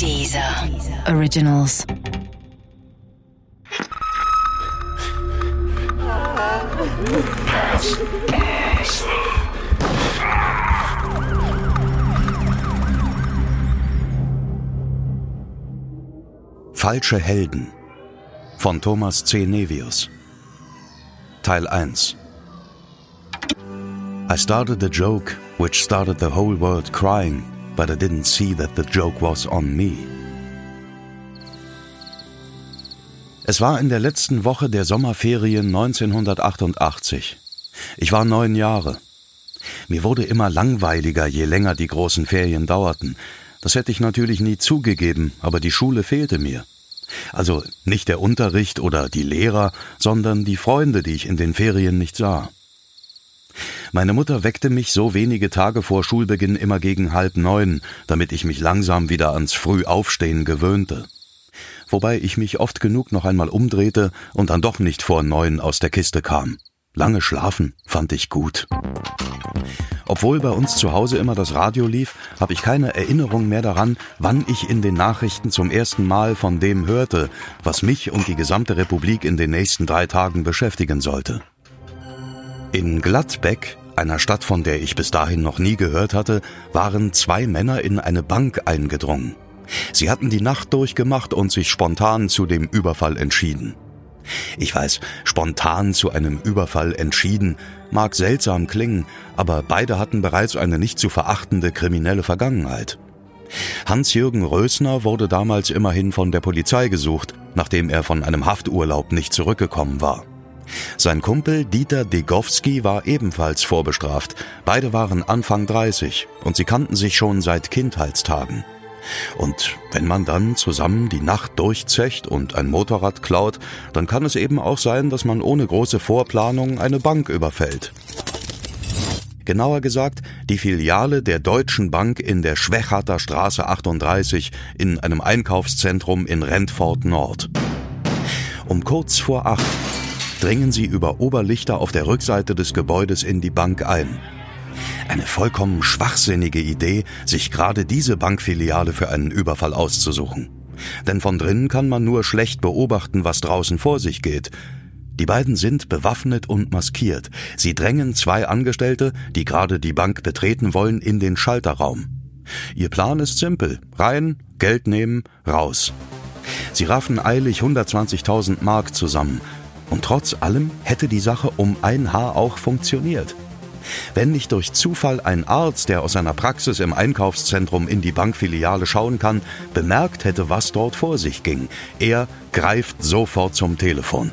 Dieser Originals. Falsche Helden von Thomas C. Nevius Teil 1 I started a joke which started the whole world crying, but I didn't see that the joke was on me. Es war in der letzten Woche der Sommerferien 1988. Ich war neun Jahre. Mir wurde immer langweiliger, je länger die großen Ferien dauerten. Das hätte ich natürlich nie zugegeben, aber die Schule fehlte mir. Also nicht der Unterricht oder die Lehrer, sondern die Freunde, die ich in den Ferien nicht sah. Meine Mutter weckte mich so wenige Tage vor Schulbeginn immer gegen halb neun, damit ich mich langsam wieder ans Frühaufstehen gewöhnte. Wobei ich mich oft genug noch einmal umdrehte und dann doch nicht vor neun aus der Kiste kam. Lange schlafen fand ich gut. Obwohl bei uns zu Hause immer das Radio lief, habe ich keine Erinnerung mehr daran, wann ich in den Nachrichten zum ersten Mal von dem hörte, was mich und die gesamte Republik in den nächsten drei Tagen beschäftigen sollte. In Gladbeck, einer Stadt, von der ich bis dahin noch nie gehört hatte, waren zwei Männer in eine Bank eingedrungen. Sie hatten die Nacht durchgemacht und sich spontan zu dem Überfall entschieden. Ich weiß, spontan zu einem Überfall entschieden mag seltsam klingen, aber beide hatten bereits eine nicht zu verachtende kriminelle Vergangenheit. Hans-Jürgen Rösner wurde damals immerhin von der Polizei gesucht, nachdem er von einem Hafturlaub nicht zurückgekommen war. Sein Kumpel Dieter Degowski war ebenfalls vorbestraft. Beide waren Anfang 30 und sie kannten sich schon seit Kindheitstagen. Und wenn man dann zusammen die Nacht durchzecht und ein Motorrad klaut, dann kann es eben auch sein, dass man ohne große Vorplanung eine Bank überfällt. Genauer gesagt, die Filiale der Deutschen Bank in der Schwächater Straße 38 in einem Einkaufszentrum in Rentfort Nord. Um kurz vor acht dringen sie über Oberlichter auf der Rückseite des Gebäudes in die Bank ein. Eine vollkommen schwachsinnige Idee, sich gerade diese Bankfiliale für einen Überfall auszusuchen. Denn von drinnen kann man nur schlecht beobachten, was draußen vor sich geht. Die beiden sind bewaffnet und maskiert. Sie drängen zwei Angestellte, die gerade die Bank betreten wollen, in den Schalterraum. Ihr Plan ist simpel. Rein, Geld nehmen, raus. Sie raffen eilig 120.000 Mark zusammen, und trotz allem hätte die Sache um ein Haar auch funktioniert. Wenn nicht durch Zufall ein Arzt, der aus seiner Praxis im Einkaufszentrum in die Bankfiliale schauen kann, bemerkt hätte, was dort vor sich ging. Er greift sofort zum Telefon.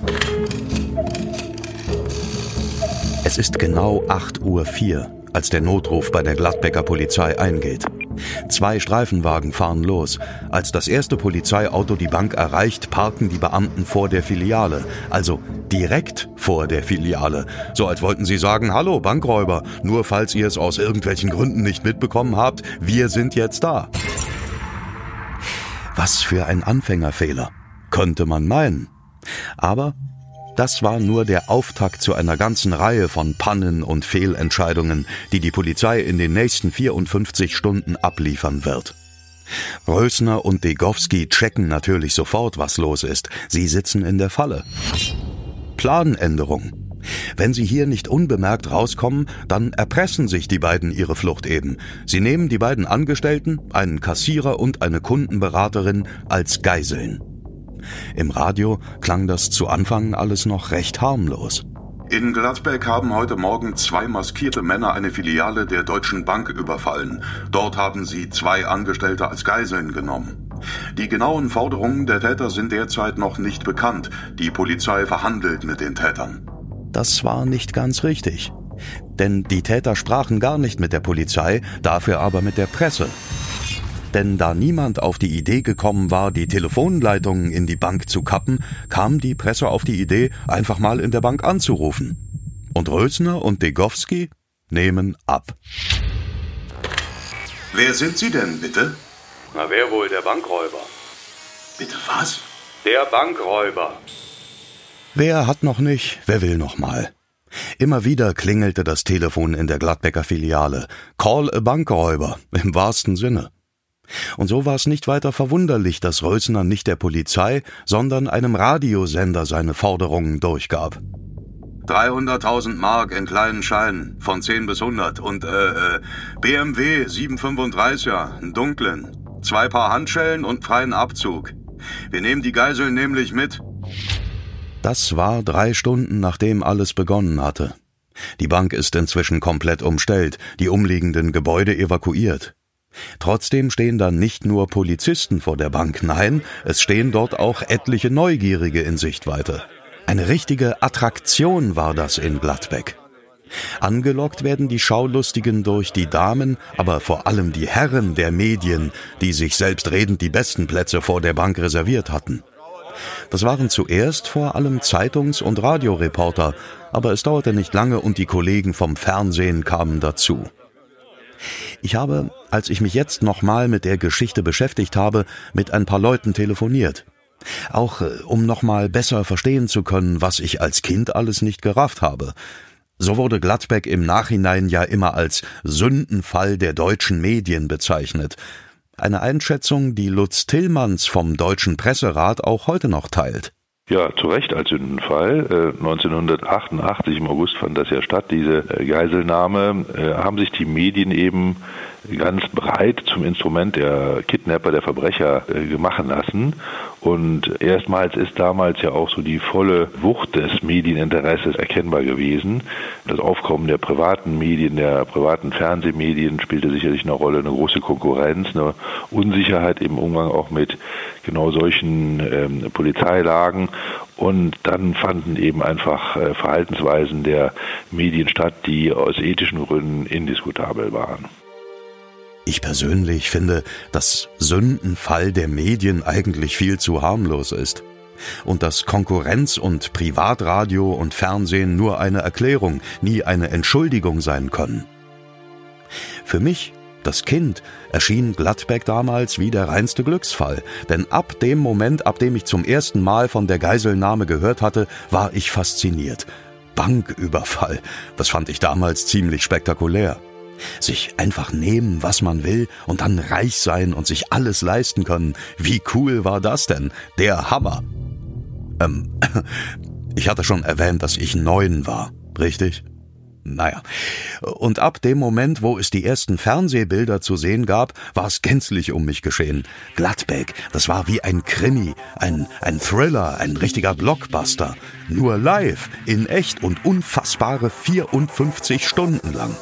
Es ist genau 8.04 Uhr, als der Notruf bei der Gladbecker Polizei eingeht. Zwei Streifenwagen fahren los. Als das erste Polizeiauto die Bank erreicht, parken die Beamten vor der Filiale. Also direkt vor der Filiale. So als wollten sie sagen, hallo Bankräuber, nur falls ihr es aus irgendwelchen Gründen nicht mitbekommen habt, wir sind jetzt da. Was für ein Anfängerfehler, könnte man meinen. Aber das war nur der Auftakt zu einer ganzen Reihe von Pannen und Fehlentscheidungen, die die Polizei in den nächsten 54 Stunden abliefern wird. Rösner und Degowski checken natürlich sofort, was los ist. Sie sitzen in der Falle. Planänderung. Wenn sie hier nicht unbemerkt rauskommen, dann erpressen sich die beiden ihre Flucht eben. Sie nehmen die beiden Angestellten, einen Kassierer und eine Kundenberaterin, als Geiseln. Im Radio klang das zu Anfang alles noch recht harmlos. In Gladbeck haben heute Morgen zwei maskierte Männer eine Filiale der Deutschen Bank überfallen. Dort haben sie zwei Angestellte als Geiseln genommen. Die genauen Forderungen der Täter sind derzeit noch nicht bekannt. Die Polizei verhandelt mit den Tätern. Das war nicht ganz richtig. Denn die Täter sprachen gar nicht mit der Polizei, dafür aber mit der Presse. Denn da niemand auf die Idee gekommen war, die Telefonleitungen in die Bank zu kappen, kam die Presse auf die Idee, einfach mal in der Bank anzurufen. Und Rösner und Degowski nehmen ab. Wer sind Sie denn, bitte? Na, wer wohl? Der Bankräuber. Bitte was? Der Bankräuber. Wer hat noch nicht, wer will noch mal? Immer wieder klingelte das Telefon in der Gladbecker Filiale. Call a Bankräuber, im wahrsten Sinne. Und so war es nicht weiter verwunderlich, dass Rösner nicht der Polizei, sondern einem Radiosender seine Forderungen durchgab. 300.000 Mark in kleinen Scheinen, von 10 bis 100 und äh, äh BMW 735er, einen dunklen, zwei Paar Handschellen und freien Abzug. Wir nehmen die Geiseln nämlich mit. Das war drei Stunden, nachdem alles begonnen hatte. Die Bank ist inzwischen komplett umstellt, die umliegenden Gebäude evakuiert. Trotzdem stehen da nicht nur Polizisten vor der Bank, nein, es stehen dort auch etliche Neugierige in Sichtweite. Eine richtige Attraktion war das in Gladbeck. Angelockt werden die Schaulustigen durch die Damen, aber vor allem die Herren der Medien, die sich selbstredend die besten Plätze vor der Bank reserviert hatten. Das waren zuerst vor allem Zeitungs- und Radioreporter, aber es dauerte nicht lange und die Kollegen vom Fernsehen kamen dazu. Ich habe, als ich mich jetzt nochmal mit der Geschichte beschäftigt habe, mit ein paar Leuten telefoniert. Auch äh, um nochmal besser verstehen zu können, was ich als Kind alles nicht gerafft habe. So wurde Gladbeck im Nachhinein ja immer als Sündenfall der deutschen Medien bezeichnet. Eine Einschätzung, die Lutz Tillmanns vom Deutschen Presserat auch heute noch teilt. Ja, zu Recht als Sündenfall. 1988 äh, im August fand das ja statt, diese äh, Geiselnahme, äh, haben sich die Medien eben ganz breit zum Instrument der Kidnapper, der Verbrecher machen lassen. Und erstmals ist damals ja auch so die volle Wucht des Medieninteresses erkennbar gewesen. Das Aufkommen der privaten Medien, der privaten Fernsehmedien spielte sicherlich eine Rolle, eine große Konkurrenz, eine Unsicherheit im Umgang auch mit genau solchen ähm, Polizeilagen. Und dann fanden eben einfach äh, Verhaltensweisen der Medien statt, die aus ethischen Gründen indiskutabel waren. Ich persönlich finde, dass Sündenfall der Medien eigentlich viel zu harmlos ist. Und dass Konkurrenz und Privatradio und Fernsehen nur eine Erklärung, nie eine Entschuldigung sein können. Für mich, das Kind, erschien Gladbeck damals wie der reinste Glücksfall, denn ab dem Moment, ab dem ich zum ersten Mal von der Geiselnahme gehört hatte, war ich fasziniert. Banküberfall, das fand ich damals ziemlich spektakulär. Sich einfach nehmen, was man will und dann reich sein und sich alles leisten können. Wie cool war das denn? Der Hammer. Ähm, ich hatte schon erwähnt, dass ich neun war, richtig? Naja. Und ab dem Moment, wo es die ersten Fernsehbilder zu sehen gab, war es gänzlich um mich geschehen. Gladbeck, das war wie ein Krimi, ein, ein Thriller, ein richtiger Blockbuster. Nur live, in echt und unfassbare 54 Stunden lang.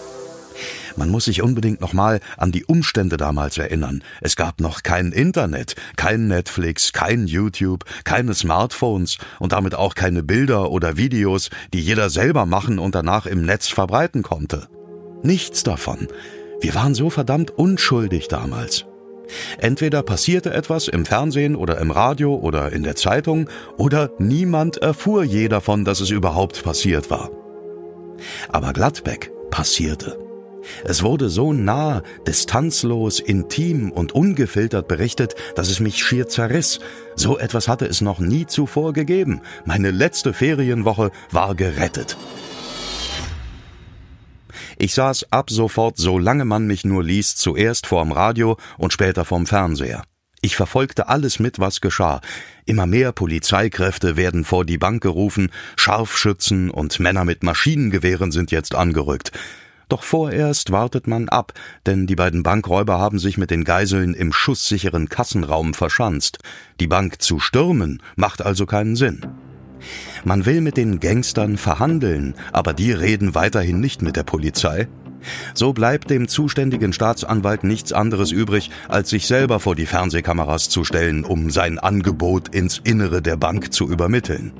Man muss sich unbedingt nochmal an die Umstände damals erinnern. Es gab noch kein Internet, kein Netflix, kein YouTube, keine Smartphones und damit auch keine Bilder oder Videos, die jeder selber machen und danach im Netz verbreiten konnte. Nichts davon. Wir waren so verdammt unschuldig damals. Entweder passierte etwas im Fernsehen oder im Radio oder in der Zeitung, oder niemand erfuhr je davon, dass es überhaupt passiert war. Aber Gladbeck passierte. Es wurde so nah, distanzlos, intim und ungefiltert berichtet, dass es mich schier zerriss. So etwas hatte es noch nie zuvor gegeben. Meine letzte Ferienwoche war gerettet. Ich saß ab sofort, solange man mich nur ließ, zuerst vorm Radio und später vorm Fernseher. Ich verfolgte alles mit, was geschah. Immer mehr Polizeikräfte werden vor die Bank gerufen, Scharfschützen und Männer mit Maschinengewehren sind jetzt angerückt. Doch vorerst wartet man ab, denn die beiden Bankräuber haben sich mit den Geiseln im schusssicheren Kassenraum verschanzt. Die Bank zu stürmen macht also keinen Sinn. Man will mit den Gangstern verhandeln, aber die reden weiterhin nicht mit der Polizei. So bleibt dem zuständigen Staatsanwalt nichts anderes übrig, als sich selber vor die Fernsehkameras zu stellen, um sein Angebot ins Innere der Bank zu übermitteln.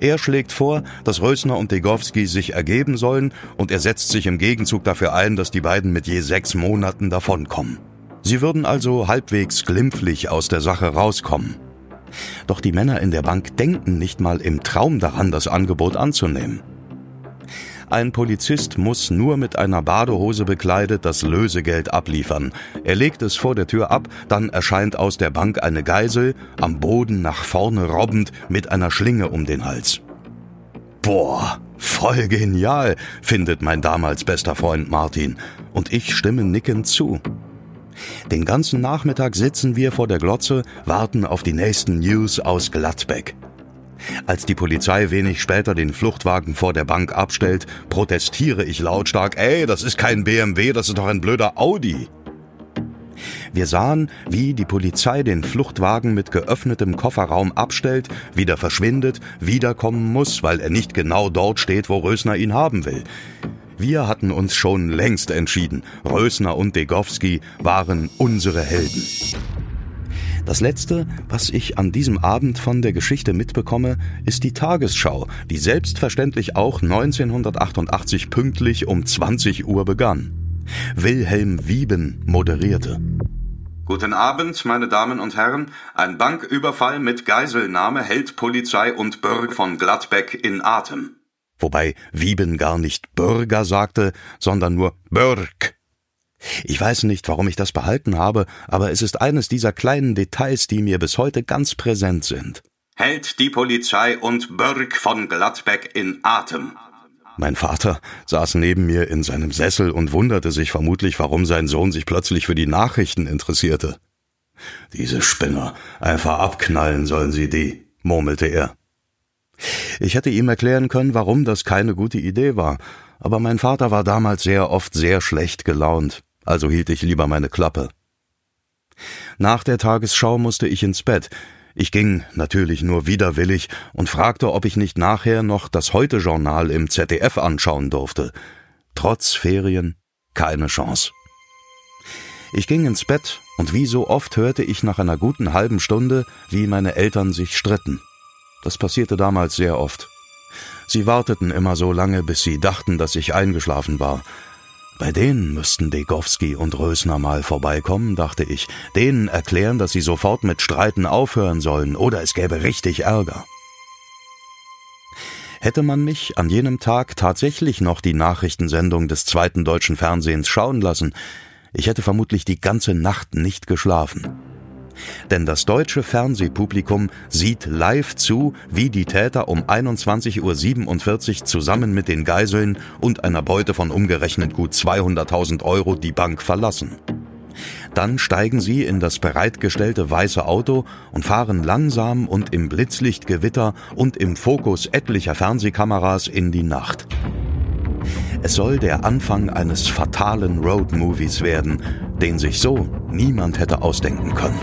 Er schlägt vor, dass Rösner und Degowski sich ergeben sollen und er setzt sich im Gegenzug dafür ein, dass die beiden mit je sechs Monaten davonkommen. Sie würden also halbwegs glimpflich aus der Sache rauskommen. Doch die Männer in der Bank denken nicht mal im Traum daran, das Angebot anzunehmen. Ein Polizist muss nur mit einer Badehose bekleidet das Lösegeld abliefern. Er legt es vor der Tür ab, dann erscheint aus der Bank eine Geisel, am Boden nach vorne robbend, mit einer Schlinge um den Hals. Boah, voll genial, findet mein damals bester Freund Martin, und ich stimme nickend zu. Den ganzen Nachmittag sitzen wir vor der Glotze, warten auf die nächsten News aus Gladbeck. Als die Polizei wenig später den Fluchtwagen vor der Bank abstellt, protestiere ich lautstark, ey, das ist kein BMW, das ist doch ein blöder Audi. Wir sahen, wie die Polizei den Fluchtwagen mit geöffnetem Kofferraum abstellt, wieder verschwindet, wiederkommen muss, weil er nicht genau dort steht, wo Rösner ihn haben will. Wir hatten uns schon längst entschieden, Rösner und Degowski waren unsere Helden. Das Letzte, was ich an diesem Abend von der Geschichte mitbekomme, ist die Tagesschau, die selbstverständlich auch 1988 pünktlich um 20 Uhr begann. Wilhelm Wieben moderierte. Guten Abend, meine Damen und Herren. Ein Banküberfall mit Geiselnahme hält Polizei und Bürger von Gladbeck in Atem. Wobei Wieben gar nicht Bürger sagte, sondern nur Bürg. Ich weiß nicht, warum ich das behalten habe, aber es ist eines dieser kleinen Details, die mir bis heute ganz präsent sind. Hält die Polizei und Börg von Gladbeck in Atem. Mein Vater saß neben mir in seinem Sessel und wunderte sich vermutlich, warum sein Sohn sich plötzlich für die Nachrichten interessierte. Diese Spinner, einfach abknallen sollen sie die, murmelte er. Ich hätte ihm erklären können, warum das keine gute Idee war, aber mein Vater war damals sehr oft sehr schlecht gelaunt also hielt ich lieber meine Klappe. Nach der Tagesschau musste ich ins Bett. Ich ging natürlich nur widerwillig und fragte, ob ich nicht nachher noch das Heute-Journal im ZDF anschauen durfte. Trotz Ferien keine Chance. Ich ging ins Bett und wie so oft hörte ich nach einer guten halben Stunde, wie meine Eltern sich stritten. Das passierte damals sehr oft. Sie warteten immer so lange, bis sie dachten, dass ich eingeschlafen war, bei denen müssten Degowski und Rösner mal vorbeikommen, dachte ich, denen erklären, dass sie sofort mit Streiten aufhören sollen, oder es gäbe richtig Ärger. Hätte man mich an jenem Tag tatsächlich noch die Nachrichtensendung des zweiten deutschen Fernsehens schauen lassen, ich hätte vermutlich die ganze Nacht nicht geschlafen. Denn das deutsche Fernsehpublikum sieht live zu, wie die Täter um 21.47 Uhr zusammen mit den Geiseln und einer Beute von umgerechnet gut 200.000 Euro die Bank verlassen. Dann steigen sie in das bereitgestellte weiße Auto und fahren langsam und im Blitzlichtgewitter und im Fokus etlicher Fernsehkameras in die Nacht. Es soll der Anfang eines fatalen Roadmovies werden, den sich so niemand hätte ausdenken können.